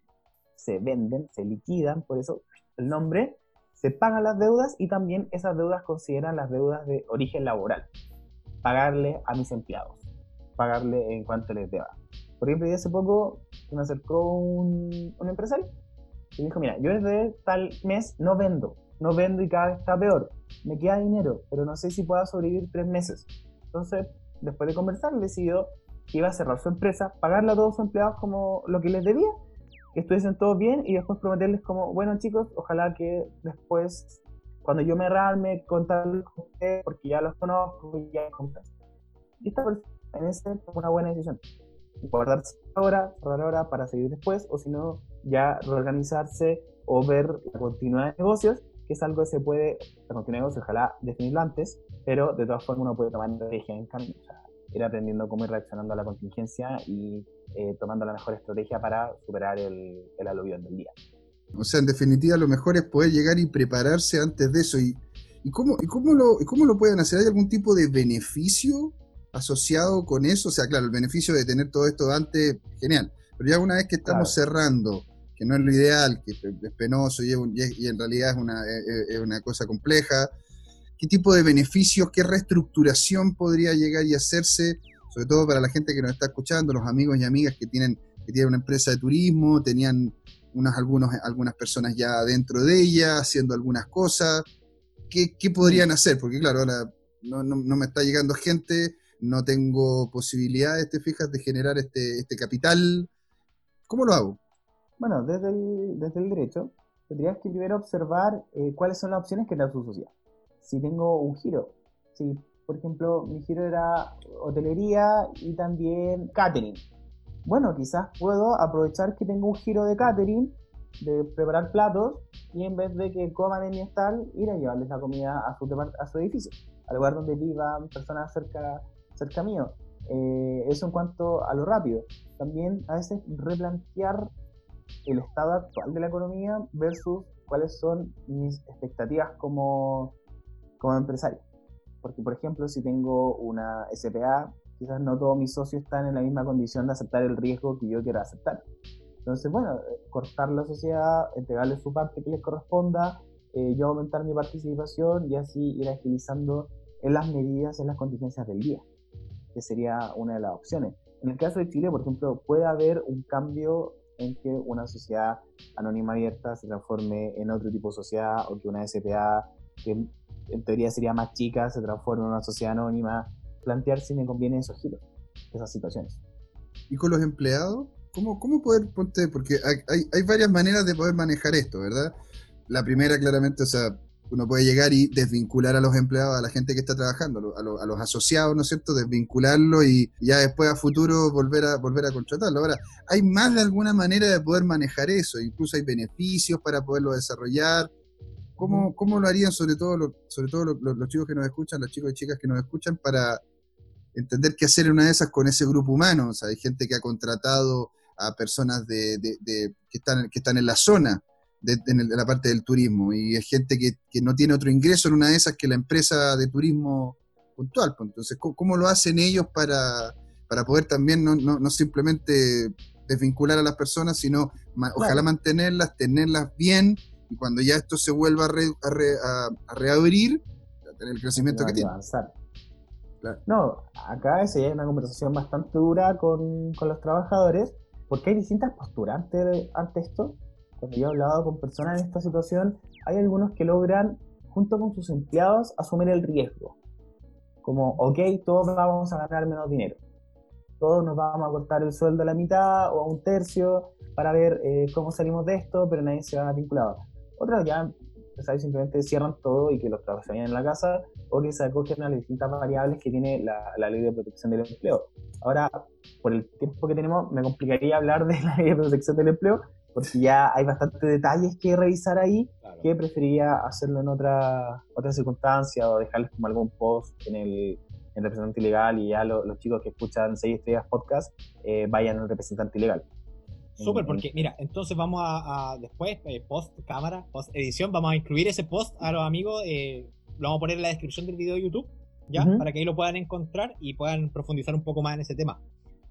se venden, se liquidan, por eso el nombre, se pagan las deudas y también esas deudas consideran las deudas de origen laboral. Pagarle a mis empleados, pagarle en cuanto les deba. Por ejemplo, hace poco me acercó un, un empresario y me dijo, mira, yo desde tal mes no vendo, no vendo y cada vez está peor. Me queda dinero, pero no sé si pueda sobrevivir tres meses. Entonces, después de conversar, decidió que iba a cerrar su empresa, pagarle a todos sus empleados como lo que les debía, que estuviesen todos bien y después prometerles como, bueno chicos, ojalá que después, cuando yo me realme, contarles con ustedes, porque ya los conozco y ya Y esta persona en ese una buena decisión guardarse ahora, cerrar ahora para seguir después, o si no, ya reorganizarse o ver la continuidad de negocios, que es algo que se puede, la continuidad de negocios, ojalá definirlo antes, pero de todas formas uno puede tomar estrategia en camino, o sea, ir aprendiendo cómo ir reaccionando a la contingencia y eh, tomando la mejor estrategia para superar el, el aluvión del día. O sea, en definitiva, lo mejor es poder llegar y prepararse antes de eso. ¿Y, y, cómo, y cómo, lo, cómo lo pueden hacer? ¿Hay algún tipo de beneficio asociado con eso, o sea, claro, el beneficio de tener todo esto antes, genial, pero ya una vez que estamos cerrando, que no es lo ideal, que es penoso y, en realidad es una, es una, cosa compleja, ¿qué tipo de beneficios, qué reestructuración podría llegar y hacerse, sobre todo para la gente que nos está escuchando, los amigos y amigas que tienen, que tienen una empresa de turismo, tenían unas, algunos, algunas personas ya dentro de ella, haciendo algunas cosas, ¿qué, qué podrían hacer? Porque claro, ahora no, no, no me está llegando gente, no tengo posibilidades, te fijas, de generar este, este capital. ¿Cómo lo hago? Bueno, desde el, desde el derecho, tendrías que primero observar eh, cuáles son las opciones que te da tu sociedad. Si tengo un giro, si por ejemplo mi giro era hotelería y también catering. Bueno, quizás puedo aprovechar que tengo un giro de catering, de preparar platos, y en vez de que coman en mi estal, ir a llevarles la comida a su, a su edificio, al lugar donde vivan personas cerca cerca mío. Eh, eso en cuanto a lo rápido. También a veces replantear el estado actual de la economía versus cuáles son mis expectativas como, como empresario. Porque, por ejemplo, si tengo una SPA, quizás no todos mis socios están en la misma condición de aceptar el riesgo que yo quiero aceptar. Entonces, bueno, cortar la sociedad, entregarle su parte que les corresponda, eh, yo aumentar mi participación y así ir agilizando en las medidas, en las contingencias del día que sería una de las opciones. En el caso de Chile, por ejemplo, puede haber un cambio en que una sociedad anónima abierta se transforme en otro tipo de sociedad o que una SPA, que en teoría sería más chica, se transforme en una sociedad anónima. Plantear si me conviene esos giros, esas situaciones. ¿Y con los empleados? ¿Cómo, cómo poder, ponte, porque hay, hay, varias maneras de poder manejar esto, ¿verdad? La primera, claramente, o sea, uno puede llegar y desvincular a los empleados, a la gente que está trabajando, a, los asociados, ¿no es cierto? Desvincularlo y ya después a futuro volver a, volver a contratarlo. Ahora, hay más de alguna manera de poder manejar eso, incluso hay beneficios para poderlo desarrollar. ¿Cómo, cómo lo harían sobre todo, sobre todo los, chicos que nos escuchan, los chicos y chicas que nos escuchan, para entender qué hacer en una de esas con ese grupo humano? O sea, hay gente que ha contratado a personas de, que, están, que están en la zona de, la parte del turismo y es gente que, no tiene otro ingreso en una de esas que la empresa de turismo puntual. Pues. Entonces, ¿cómo, lo hacen ellos para, para poder también no, no, simplemente desvincular a las personas, sino ojalá mantenerlas, tenerlas bien y cuando ya esto se vuelva a, a, reabrir, tener el crecimiento que tiene. No, acá se hay una conversación bastante dura con, con los trabajadores, porque hay distintas posturas ante, ante esto cuando yo he hablado con personas en esta situación, hay algunos que logran, junto con sus empleados, asumir el riesgo. Como, ok, todos vamos a ganar menos dinero. Todos nos vamos a cortar el sueldo a la mitad o a un tercio para ver eh, cómo salimos de esto, pero nadie se va a vinculado. Otros ya simplemente cierran todo y que los trabajadores en la casa o que se acogen a las distintas variables que tiene la, la, ley de protección del empleo. Ahora, por el tiempo que tenemos, me complicaría hablar de la ley de protección del empleo, porque ya hay bastantes detalles que revisar ahí, que preferiría hacerlo en otra, otra circunstancia o dejarles como algún post en el, representante ilegal y ya los chicos que escuchan 6 estrellas podcast eh, vayan al representante ilegal. Súper, porque mira, entonces vamos a, después, eh, post cámara, post edición, vamos a incluir ese post a los amigos, eh, lo vamos a poner en la descripción del video de YouTube, ¿ya? Para que ahí lo puedan encontrar y puedan profundizar un poco más en ese tema.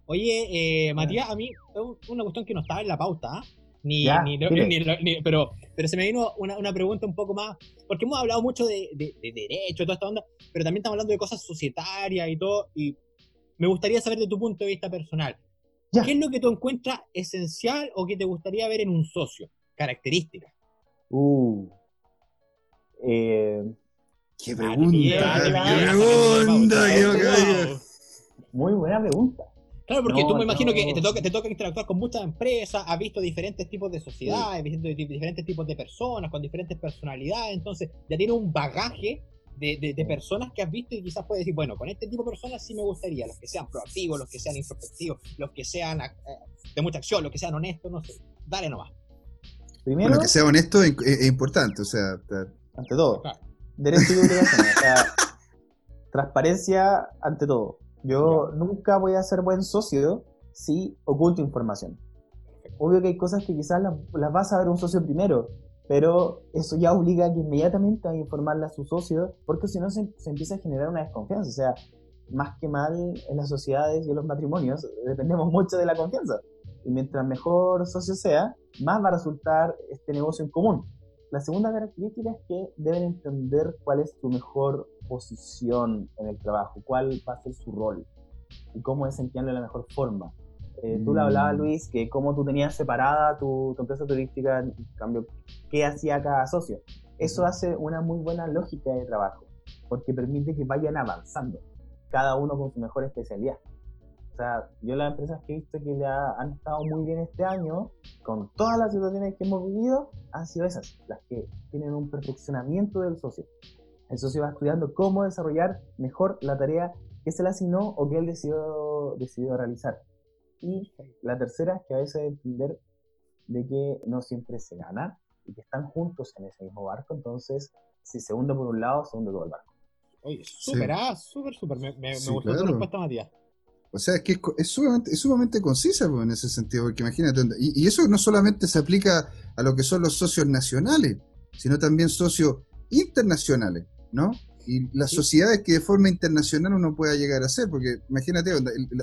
Oye, Matías, a mí es una cuestión que no estaba en la pauta, ¿ah? Ni, ni, pero, pero se me vino una, una, pregunta un poco más, porque hemos hablado mucho de, de, de derecho, toda esta onda, pero también estamos hablando de cosas societarias y todo, y me gustaría saber de tu punto de vista personal, ¿qué es lo que tú encuentras esencial o que te gustaría ver en un socio? Características. Uh. Eh, qué pregunta, qué pregunta, Muy buena pregunta. Claro, porque tú me imagino que te toca, te toca interactuar con muchas empresas, has visto diferentes tipos de sociedades, visto diferentes tipos de personas, con diferentes personalidades, entonces ya tienes un bagaje de, de, personas que has visto y quizás puedes decir, bueno, con este tipo de personas sí me gustaría, los que sean proactivos, los que sean introspectivos, los que sean eh, de mucha acción, los que sean honestos, no sé, dale nomás. Primero, bueno, que sea honesto es, importante, o sea... Ante todo, derecho y obligación, o sea, transparencia ante todo. Yo nunca voy a ser buen socio si oculto información. Obvio que hay cosas que quizás las, vas a ver un socio primero, pero eso ya obliga a que inmediatamente a informarle a su socio, porque si no se, empieza a generar una desconfianza. O sea, más que mal en las sociedades y en los matrimonios dependemos mucho de la confianza. Y mientras mejor socio sea, más va a resultar este negocio en común. La segunda característica es que deben entender cuál es su mejor posición en el trabajo, cuál va a ser su rol y cómo desempeñarlo de la mejor forma. Eh, tú le hablabas, mm. Luis, que cómo tú tenías separada tu, empresa turística, en cambio, qué hacía cada socio. Eso hace una muy buena lógica de trabajo, porque permite que vayan avanzando, cada uno con su mejor especialidad. O sea, yo las empresas que he visto que le han estado muy bien este año, con todas las situaciones que hemos vivido, han sido esas, las que tienen un perfeccionamiento del socio. El socio va estudiando cómo desarrollar mejor la tarea que se le asignó o que él decidió, decidió realizar. Y la tercera es que a veces entender de que no siempre se gana y que están juntos en ese mismo barco, entonces si se hunde por un lado, se hunde todo el barco. Oye, súper, ah, súper, súper. Me, me, gustó tu respuesta, Matías. O sea, es que es, sumamente, es sumamente concisa pues, en ese sentido, porque imagínate, y, y, eso no solamente se aplica a lo que son los socios nacionales, sino también socios internacionales, ¿no? Y las sociedades que de forma internacional uno pueda llegar a hacer, porque imagínate,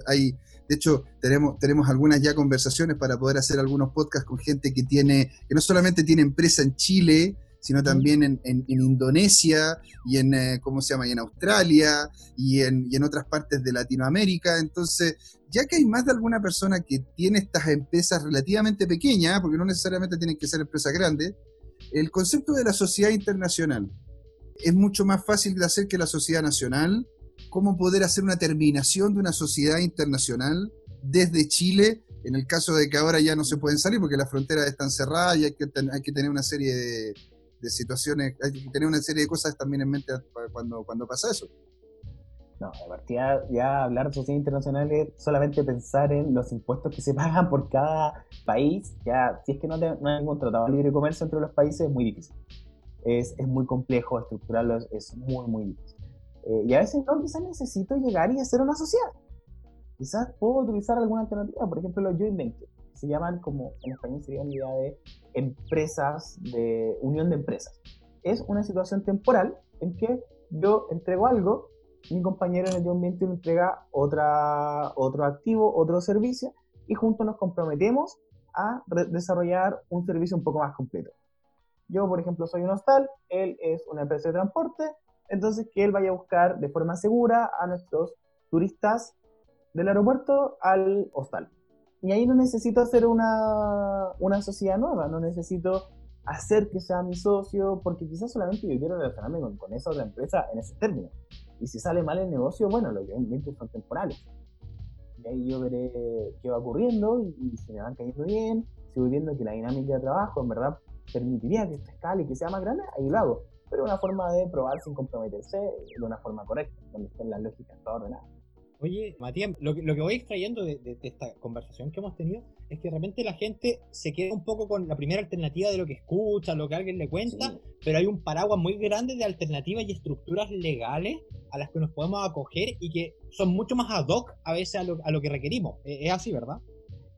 hay, de hecho, tenemos, tenemos algunas ya conversaciones para poder hacer algunos podcasts con gente que tiene, que no solamente tiene empresa en Chile, sino también en, en, Indonesia y en, eh, ¿cómo se llama? Y en Australia y en, y en otras partes de Latinoamérica. Entonces, ya que hay más de alguna persona que tiene estas empresas relativamente pequeñas, porque no necesariamente tienen que ser empresas grandes, el concepto de la sociedad internacional es mucho más fácil de hacer que la sociedad nacional. ¿Cómo poder hacer una terminación de una sociedad internacional desde Chile en el caso de que ahora ya no se pueden salir porque las fronteras están cerradas y hay que, hay que tener una serie de, de situaciones, hay que tener una serie de cosas también en mente cuando, cuando pasa eso. No, de partida ya hablar de sociedades internacionales solamente pensar en los impuestos que se pagan por cada país, ya si es que no, hay ningún tratado de libre comercio entre los países es muy difícil. Es, es muy complejo estructurarlo, es, muy, muy difícil. Eh, y a veces no, quizás necesito llegar y hacer una sociedad. Quizás puedo utilizar alguna alternativa, por ejemplo los joint ventures, se llaman como en español sería una idea de empresas, de unión de empresas. Es una situación temporal en que yo entrego algo mi compañero en el joint venture entrega otra, otro activo, otro servicio, y juntos nos comprometemos a desarrollar un servicio un poco más completo. Yo, por ejemplo, soy un hostal, él es una empresa de transporte, entonces que él vaya a buscar de forma segura a nuestros turistas del aeropuerto al hostal. Y ahí no necesito hacer una, una sociedad nueva, no necesito hacer que sea mi socio, porque quizás solamente yo quiero relacionarme con, con esa otra empresa en ese término. Y si sale mal el negocio, bueno, los ventas son temporales. Y ahí yo veré qué va ocurriendo y, si me van cayendo bien, si voy viendo que la dinámica de trabajo en verdad permitiría que esto escale y que sea más grande, ahí lo hago. Pero una forma de probar sin comprometerse de una forma correcta, donde estén las lógicas todas ordenadas. Oye, Matías, lo que, lo que voy extrayendo de, esta conversación que hemos tenido es que de repente la gente se queda un poco con la primera alternativa de lo que escucha, lo que alguien le cuenta, pero hay un paraguas muy grande de alternativas y estructuras legales a las que nos podemos acoger y que son mucho más ad hoc a veces a lo, a lo que requerimos. E, es así, ¿verdad?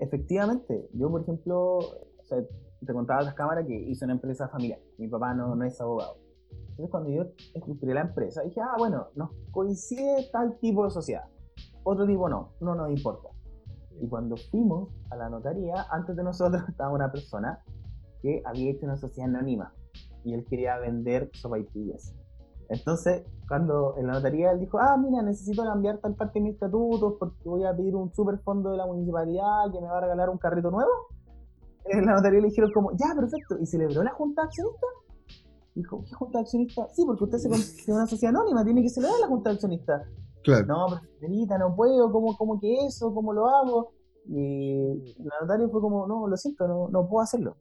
Efectivamente. Yo, por ejemplo, te contaba las cámaras que hice una empresa familiar. Mi papá no, no es abogado. Entonces, cuando yo estructuré la empresa, dije, ah, bueno, nos coincide tal tipo de sociedad otro tipo no, no nos importa. Y cuando fuimos a la notaría, antes de nosotros estaba una persona que había hecho una sociedad anónima y él quería vender sopaipillas. Entonces, cuando en la notaría él dijo, ah, mira, necesito cambiar tal parte de mis estatutos porque voy a pedir un super fondo de la municipalidad que me va a regalar un carrito nuevo, en la notaría le dijeron como, ya, perfecto, y celebró la junta accionista. Dijo, ¿qué junta accionista? Sí, porque usted se considera una sociedad anónima, tiene que celebrar la junta accionista. No, pero señorita, no puedo, ¿cómo, cómo que eso? ¿Cómo lo hago? Y la notaria fue como, no, lo siento, no, no puedo hacerlo.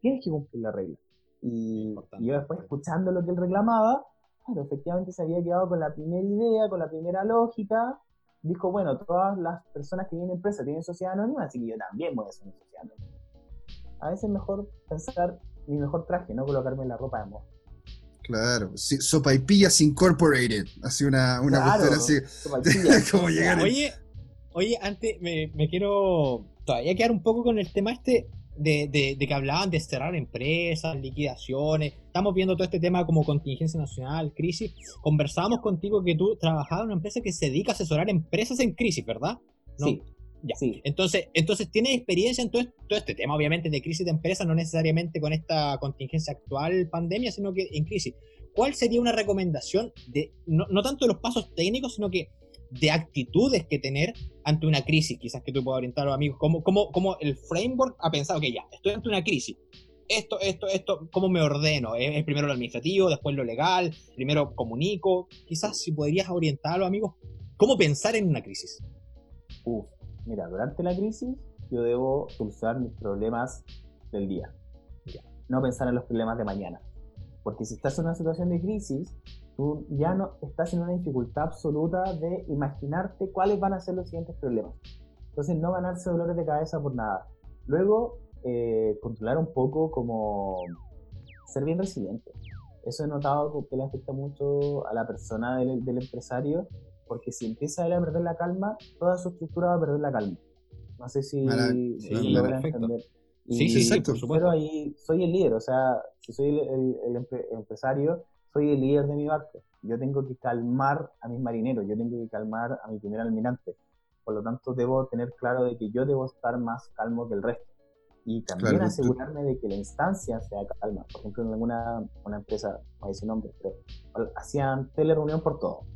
Tienes que cumplir la regla. Y, yo después, escuchando lo que él reclamaba, claro, efectivamente se había quedado con la primera idea, con la primera lógica. Dijo, bueno, todas las personas que vienen empresa tienen sociedad anónima, así que yo también voy a hacer una sociedad anónima. A veces es mejor pensar mi mejor traje, no colocarme la ropa de moda. Claro, sí, Sopaipillas Incorporated. Así una, una claro, así. como llegar Oye, oye, antes me, me, quiero todavía quedar un poco con el tema este de, de, de, que hablaban de cerrar empresas, liquidaciones. Estamos viendo todo este tema como contingencia nacional, crisis. Conversábamos contigo que tú trabajabas en una empresa que se dedica a asesorar empresas en crisis, ¿verdad? Sí. Ya. Sí. Entonces, entonces tienes experiencia en todo, este tema, obviamente, de crisis de empresas, no necesariamente con esta contingencia actual, pandemia, sino que en crisis. ¿Cuál sería una recomendación de, no, no tanto de los pasos técnicos, sino que de actitudes que tener ante una crisis, quizás que tú puedas orientar a los amigos, como, como, como el framework ha pensado que ya, estoy ante una crisis, esto, esto, esto, ¿cómo me ordeno? ¿Es, primero lo administrativo, después lo legal, primero comunico? Quizás si podrías orientar a los amigos, ¿cómo pensar en una crisis? Uf, mira, durante la crisis yo debo solucionar mis problemas del día. No pensar en los problemas de mañana. Porque si estás en una situación de crisis, tú ya no estás en una dificultad absoluta de imaginarte cuáles van a ser los siguientes problemas. Entonces no ganarse dolores de cabeza por nada. Luego, eh, controlar un poco como ser bien resiliente. Eso he notado que le afecta mucho a la persona del, del empresario porque si empieza a perder la calma, toda su estructura va a perder la calma. No sé si, sí, lo entender. sí, sí, sí, por supuesto. ahí soy el líder, o sea, si soy el, empresario, soy el líder de mi barco. Yo tengo que calmar a mis marineros, yo tengo que calmar a mi primer almirante. Por lo tanto, debo tener claro de que yo debo estar más calmo que el resto. Y también asegurarme de que la instancia sea calma. Por ejemplo, en alguna una empresa, no a decir nombre, pero hacían telereunión por todo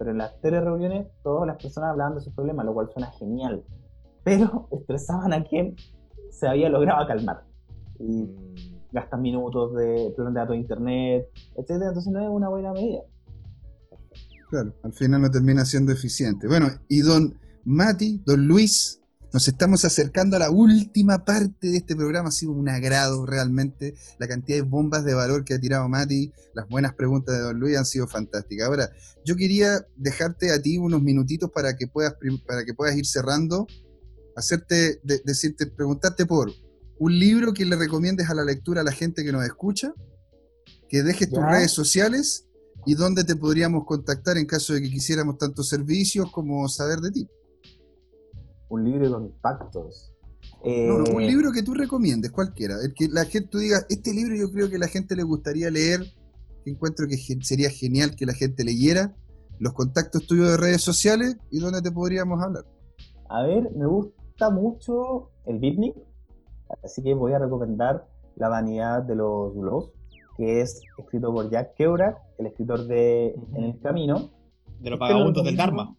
pero en las tres reuniones todas las personas hablaban de sus problemas, lo cual suena genial, pero estresaban a quien se había logrado calmar. Y mm. gastan minutos de plan de datos de internet, etc. Entonces no es una buena medida. Claro, al final no termina siendo eficiente. Bueno, y don Mati, don Luis, Nos estamos acercando a la última parte de este programa. Ha sido un agrado realmente. La cantidad de bombas de valor que ha tirado Mati, las buenas preguntas de Don Luis han sido fantásticas. Ahora, yo quería dejarte a ti unos minutitos para que puedas, para que puedas ir cerrando, hacerte, decirte, preguntarte por un libro que le recomiendes a la lectura a la gente que nos escucha, que dejes tus redes sociales y dónde te podríamos contactar en caso de que quisiéramos tantos servicios como saber de ti. Un libro con impactos. No, un eh, libro que tú recomiendes, cualquiera. El que la gente tú diga, este libro yo creo que la gente le gustaría leer, encuentro que sería genial que la gente leyera. Los contactos tuyos de redes sociales y dónde te podríamos hablar. A ver, me gusta mucho el beatnik, así que voy a recomendar La vanidad de los blogs que es escrito por Jack Kerouac, el escritor de En el Camino. De los este vagabundos del Dharma.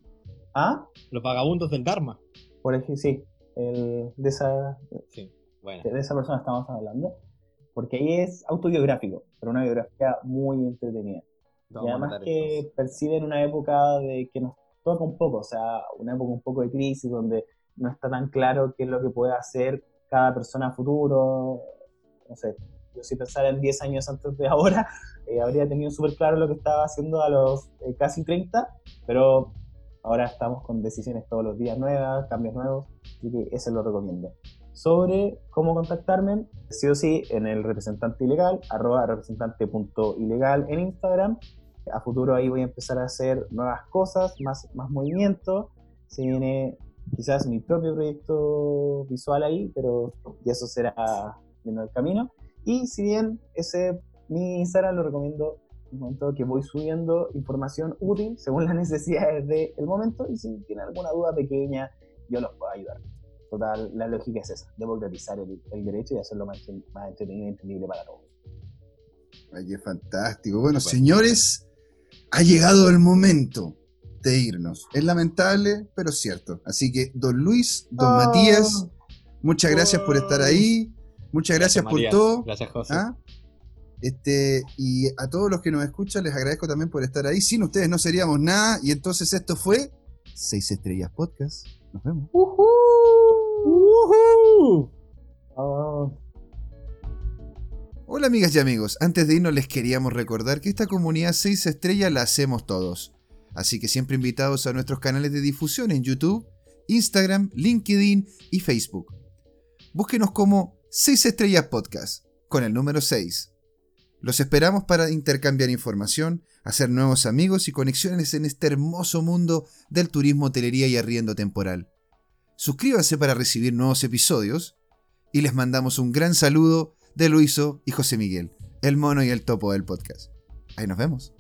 ¿Ah? Los vagabundos del Dharma. Por ejemplo, sí, el, de, esa, sí, bueno. de esa persona estamos hablando. Porque ahí es autobiográfico, pero una biografía muy entretenida. y además que perciben una época de que nos toca un poco, o sea, una época un poco de crisis donde no está tan claro qué es lo que puede hacer cada persona a futuro. No sé, yo si pensara en 10 años antes de ahora, eh, habría tenido súper claro lo que estaba haciendo a los eh, casi 30, pero ahora estamos con decisiones todos los días nuevas, cambios nuevos, así que ese lo recomiendo. Sobre cómo contactarme, sí o sí, en el representante ilegal, arroba representante.ilegal en Instagram. A futuro ahí voy a empezar a hacer nuevas cosas, más, más movimiento. Se viene quizás mi propio proyecto visual ahí, pero ya eso será viendo el camino. Y si bien ese mi Instagram lo recomiendo en el momento que voy subiendo información útil según las necesidades del momento y si tienen alguna duda pequeña, yo los puedo ayudar. Total, la lógica es esa, democratizar el, el derecho y hacerlo más, más entretenido y entendible para todos. Ay, qué fantástico. Bueno, señores, ha llegado el momento de irnos. Es lamentable, pero cierto. Así que, don Luis, don. Matías, muchas gracias por estar ahí. Muchas gracias, por todo. Gracias, José. ¿Ah? Este, y a todos los que nos escuchan les agradezco también por estar ahí. Sin ustedes no seríamos nada. Y entonces esto fue Seis Estrellas Podcast. Nos vemos. Hola amigas y amigos, antes de irnos les queríamos recordar que esta comunidad 6 estrellas la hacemos todos. Así que siempre invitados a nuestros canales de difusión en YouTube, Instagram, LinkedIn y Facebook. Búsquenos como 6 Estrellas Podcast, con el número 6. Los esperamos para intercambiar información, hacer nuevos amigos y conexiones en este hermoso mundo del turismo, hotelería y arriendo temporal. Suscríbanse para recibir nuevos episodios y les mandamos un gran saludo de Luiso y José Miguel, el mono y el topo del podcast. Ahí nos vemos.